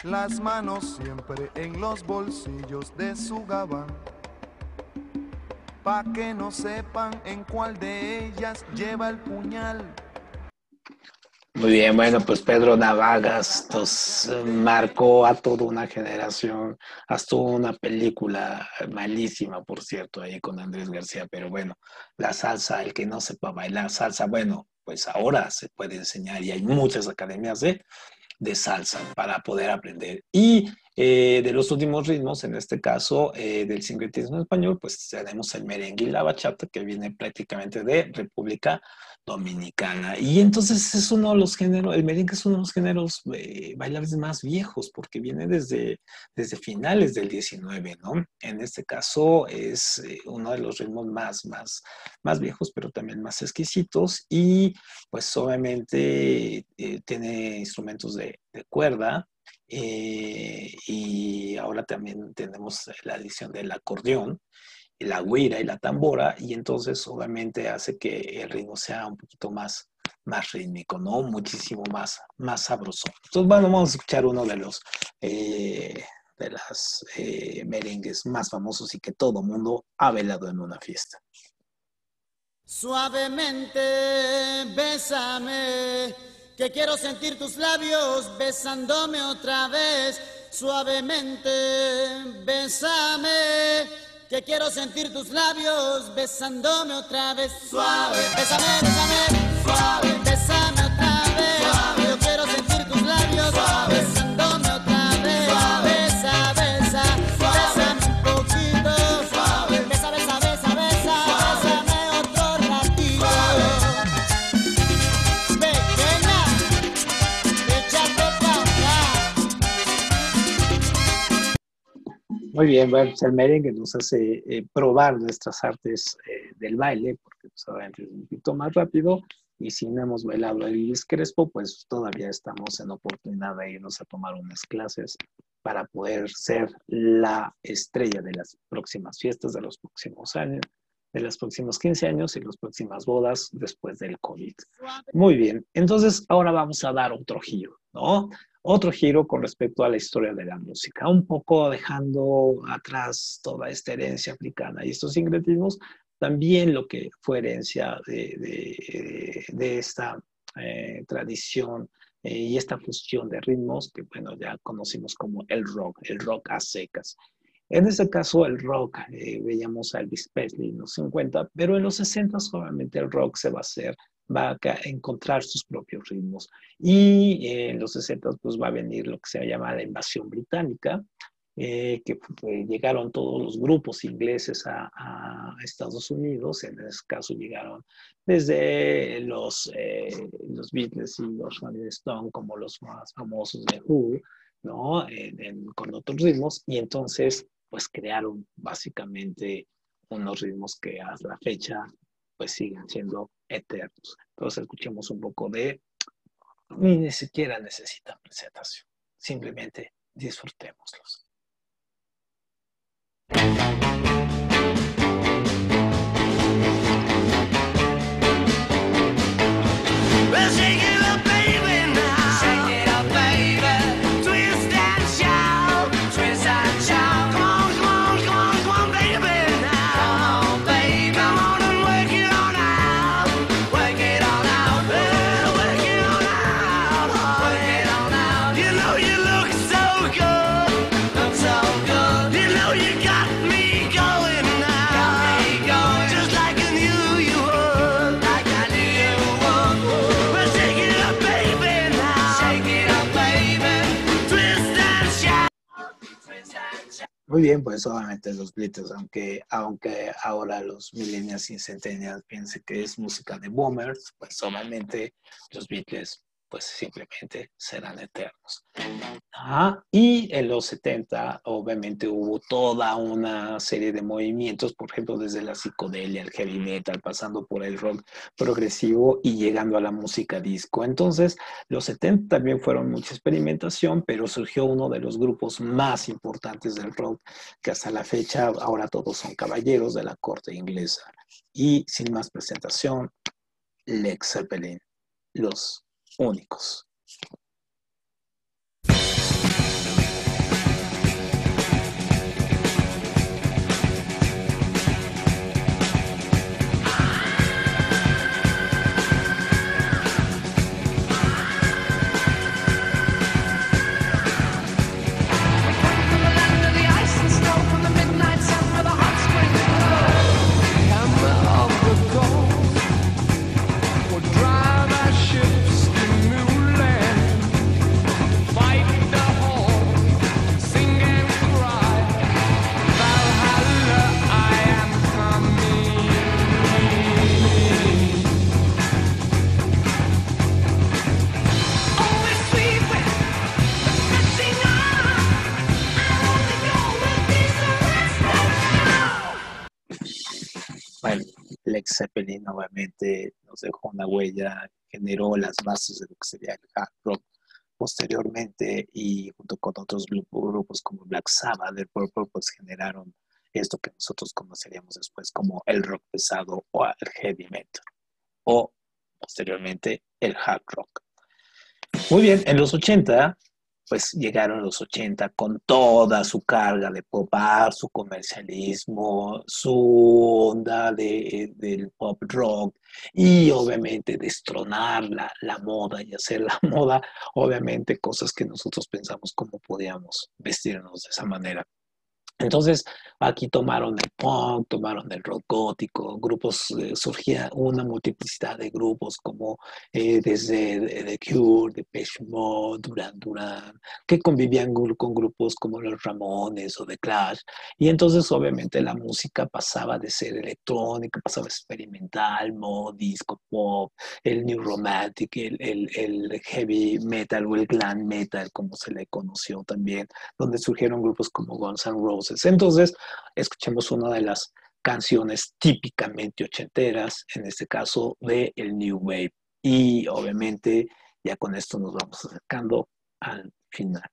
Las manos siempre en los bolsillos de su gabán. Pa' que no sepan en cuál de ellas lleva el puñal. Muy bien, bueno, pues Pedro Navagas nos marcó a toda una generación, hasta una película malísima, por cierto, ahí con Andrés García, pero bueno, la salsa, el que no sepa bailar salsa, bueno, pues ahora se puede enseñar y hay muchas academias de, de salsa para poder aprender. Y eh, de los últimos ritmos, en este caso eh, del sincretismo español, pues tenemos el merengue y la bachata, que viene prácticamente de República Dominicana. Y entonces es uno de los géneros, el merengue es uno de los géneros eh, bailables más viejos, porque viene desde, desde finales del 19, ¿no? En este caso es eh, uno de los ritmos más, más, más viejos, pero también más exquisitos. Y pues obviamente eh, tiene instrumentos de, de cuerda, y ahora también tenemos la adición del acordeón, la guira y la tambora, y entonces obviamente hace que el ritmo sea un poquito más, más rítmico, ¿no? Muchísimo más, más sabroso. Entonces, bueno, vamos a escuchar uno de los, eh, de las eh, merengues más famosos y que todo mundo ha velado en una fiesta. Suavemente, bésame, que quiero sentir tus labios besándome otra vez. Suavemente, bésame, que quiero sentir tus labios besándome otra vez. Suave, bésame, bésame, suave, bésame Muy bien, bueno, pues el merengue nos hace eh, probar nuestras artes eh, del baile, porque pues, obviamente es un poquito más rápido, y si no hemos bailado el Luis Crespo, pues todavía estamos en oportunidad de irnos a tomar unas clases para poder ser la estrella de las próximas fiestas, de los próximos años, de los próximos 15 años y las próximas bodas después del COVID. Muy bien, entonces ahora vamos a dar otro giro, ¿no? Otro giro con respecto a la historia de la música, un poco dejando atrás toda esta herencia africana y estos sincretismos, también lo que fue herencia de, de- de esta eh, tradición eh, y esta fusión de ritmos que, bueno, ya conocimos como el rock, el rock a secas. En este caso, el rock, eh, veíamos a Elvis Presley en los 50, pero en los 60 obviamente el rock se va a hacer, va a encontrar sus propios ritmos. Y eh, en los 60 pues va a venir lo que se llama la invasión británica, eh, que llegaron todos los grupos ingleses a, a Estados Unidos, en este caso llegaron desde los, eh, los Beatles y los Rolling Stones como los más famosos de Who, ¿no? Con otros ritmos, y entonces pues crearon básicamente unos ritmos que a la fecha pues siguen siendo eternos. Entonces escuchemos un poco de, ni siquiera necesitan presentación, simplemente disfrutémoslos. Well, Muy bien, pues obviamente los Beatles, aunque, aunque ahora los millennials y centennials piensen que es música de boomers, pues obviamente los Beatles pues simplemente serán eternos. Ajá, Y en los 70 obviamente hubo toda una serie de movimientos, por ejemplo desde la psicodelia, el heavy metal, pasando por el rock progresivo y llegando a la música disco. Entonces los 70 también fueron mucha experimentación, pero surgió uno de los grupos más importantes del rock, que hasta la fecha ahora todos son caballeros de la corte inglesa. Y sin más presentación, Led Zeppelin, los únicos. Bueno, Led Zeppelin obviamente nos dejó una huella, generó las bases de lo que sería el hard rock posteriormente y junto con otros grupo- grupos como Black Sabbath, The Purple, pues generaron esto que nosotros conoceríamos después como el rock pesado o el heavy metal o posteriormente el hard rock. Muy bien, en los 80 pues llegaron los 80 con toda su carga de pop art, su comercialismo, su onda de, del pop rock y obviamente destronar la, la moda y hacer la [LAUGHS] moda, obviamente cosas que nosotros pensamos cómo podíamos vestirnos de esa manera. Entonces, aquí tomaron el punk, tomaron el rock gótico, grupos, eh, surgía una multiplicidad de grupos como eh, desde The Cure, Depeche Mode, Duran Duran, que convivían con grupos como los Ramones o The Clash. Y entonces, obviamente, la música pasaba de ser electrónica, pasaba a experimental, mod, disco, pop, el new romantic, el, el- el heavy metal o el glam metal, como se le conoció también donde surgieron grupos como Guns N' Roses. Entonces, escuchemos una de las canciones típicamente ochenteras, en este caso de el New Wave. Y obviamente, ya con esto nos vamos acercando al final.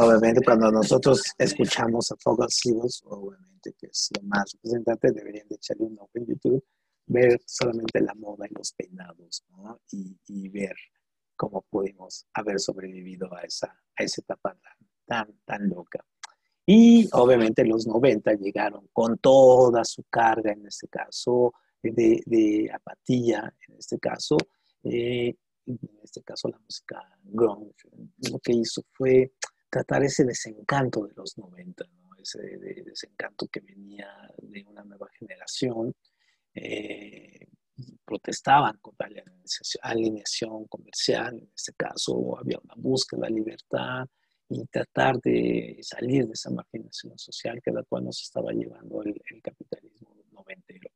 Obviamente, cuando nosotros escuchamos a Fogal Seagulls, obviamente que es lo más representante, deberían de echarle un ojo en YouTube, ver solamente la moda y los peinados, ¿no? Y, y ver cómo pudimos haber sobrevivido a esa, a esa etapa tan, tan loca. Y obviamente los 90 llegaron con toda su carga, en este caso, de, de apatía, en este caso, eh, en este caso la música grunge, lo que hizo fue tratar ese desencanto de los 90, ¿no? ese de- desencanto que venía de una nueva generación. eh, protestaban contra la alineación, comercial, en este caso había una búsqueda de libertad y tratar de salir de esa marginación social que la cual nos estaba llevando el, el capitalismo noventero.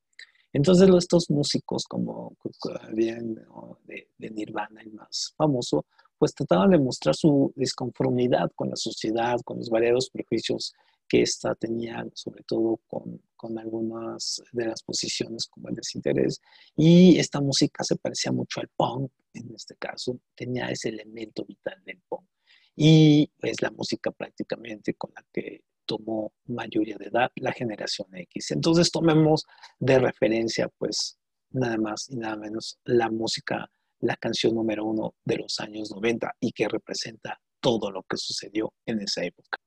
Entonces estos músicos como Cobain, ¿no? de, de Nirvana, el más famoso, pues trataban de mostrar su disconformidad con la sociedad, con los variados prejuicios que ésta tenía, sobre todo con, con algunas de las posiciones como el desinterés. Y esta música se parecía mucho al punk, en este caso, tenía ese elemento vital del punk. Y es la música prácticamente con la que tomó mayoría de edad la generación X. Entonces tomemos de referencia, pues, nada más y nada menos la música, la canción número uno de los años 90 y que representa todo lo que sucedió en esa época.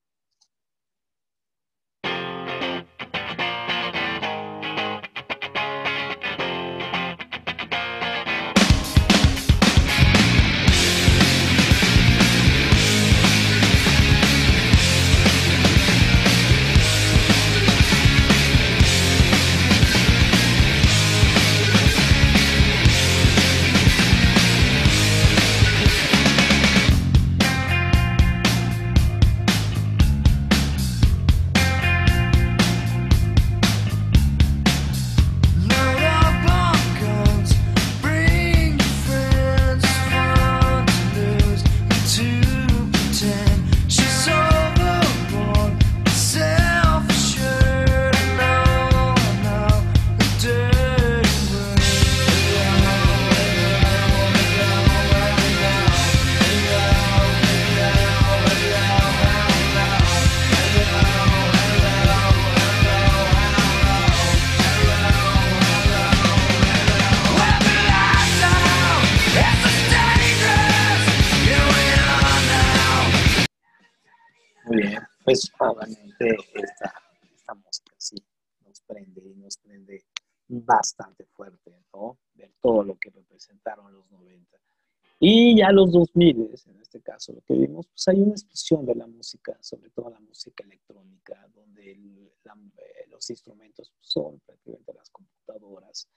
Prende y nos prende bastante fuerte, ¿no? Ver todo lo que representaron los 90. Y ya los 2000, en este caso, lo que vimos, pues hay una explosión de la música, sobre todo la música electrónica, donde el- la- eh, los instrumentos son prácticamente las computadoras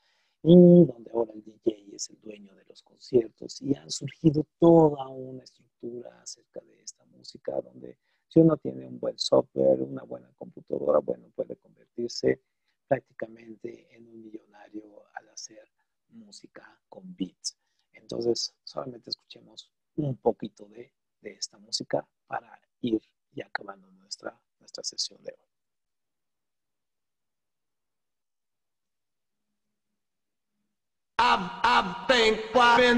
y donde ahora el DJ es el dueño de los conciertos y ha surgido toda una estructura acerca de esta música donde si uno tiene un buen software, una buena computadora, bueno, puede convertirse prácticamente en un millonario al hacer música con beats. Entonces, solamente escuchemos un poquito de, de esta música para ir y acabando nuestra, nuestra sesión de hoy. I've, I've been,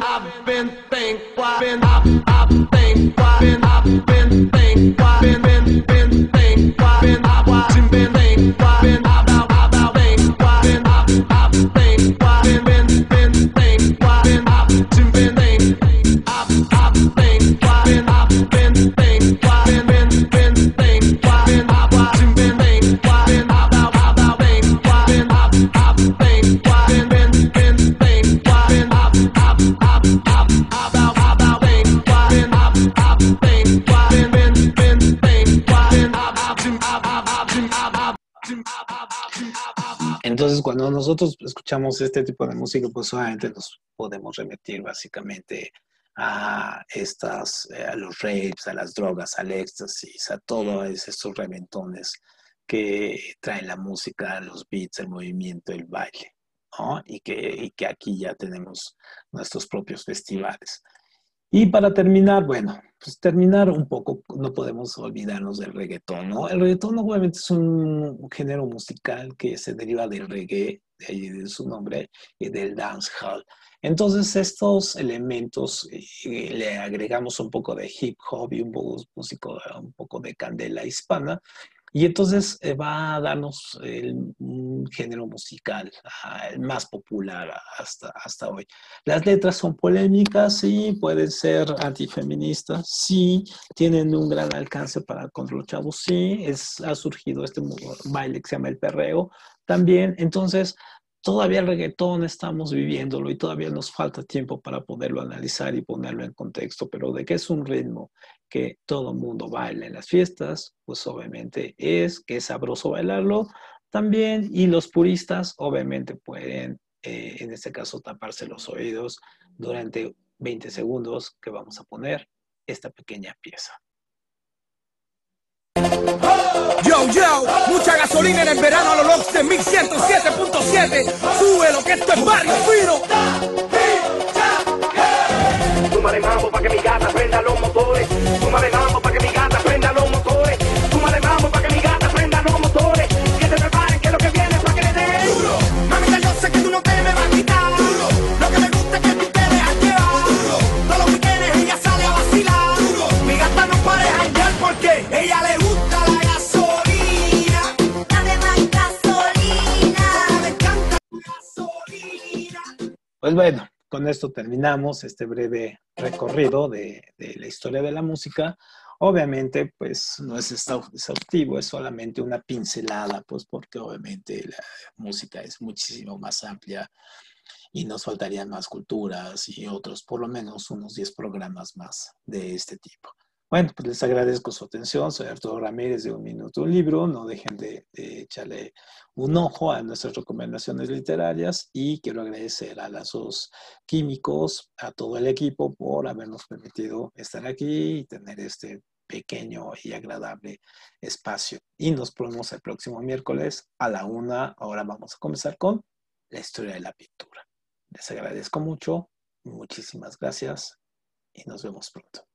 I've been, think, been, I've, I've been, been, I've been, been, nosotros escuchamos este tipo de música, pues obviamente nos podemos remitir básicamente a estas, eh, a los rapes, a las drogas, al éxtasis, a todos estos reventones que traen la música, los beats, el movimiento, el baile, ¿no? Y que, y que aquí ya tenemos nuestros propios festivales. Y para terminar, bueno, pues terminar un poco, no podemos olvidarnos del reggaetón, ¿no? El reggaetón obviamente es un género musical que se deriva del reggae, de ahí de su nombre, y del dancehall. Entonces estos elementos eh, le agregamos un poco de hip hop y un poco, músico, un poco de candela hispana, y entonces eh, va a darnos el, un género musical ah, el más popular hasta, hasta hoy. Las letras son polémicas, sí, pueden ser antifeministas, sí, tienen un gran alcance para contra los chavos, sí, es, ha surgido este baile que se llama el perreo también. Entonces, todavía el reggaetón estamos viviéndolo y todavía nos falta tiempo para poderlo analizar y ponerlo en contexto, pero de que es un ritmo que todo mundo baila en las fiestas, pues obviamente es que es sabroso bailarlo también y los puristas obviamente pueden, eh, en este caso, taparse los oídos durante 20 segundos que vamos a poner esta pequeña pieza. Yo, yo, mucha gasolina en el verano a los locks de 1107.7. Sube lo que esto es barrio fino. Súmale mambo pa' que mi gata prenda los motores. Pues bueno, con esto terminamos este breve recorrido de, la historia de la música. Obviamente, pues no es exhau- exhaustivo, es solamente una pincelada, pues porque obviamente la música es muchísimo más amplia y nos faltarían más culturas y otros, por lo menos unos 10 programas más de este tipo. Bueno, pues les agradezco su atención. Soy Arturo Ramírez de Un Minuto Un Libro. No dejen de, echarle un ojo a nuestras recomendaciones literarias y quiero agradecer a los químicos, a todo el equipo por habernos permitido estar aquí y tener este pequeño y agradable espacio. Y nos vemos el próximo miércoles a la una. Ahora vamos a comenzar con la historia de la pintura. Les agradezco mucho, muchísimas gracias y nos vemos pronto.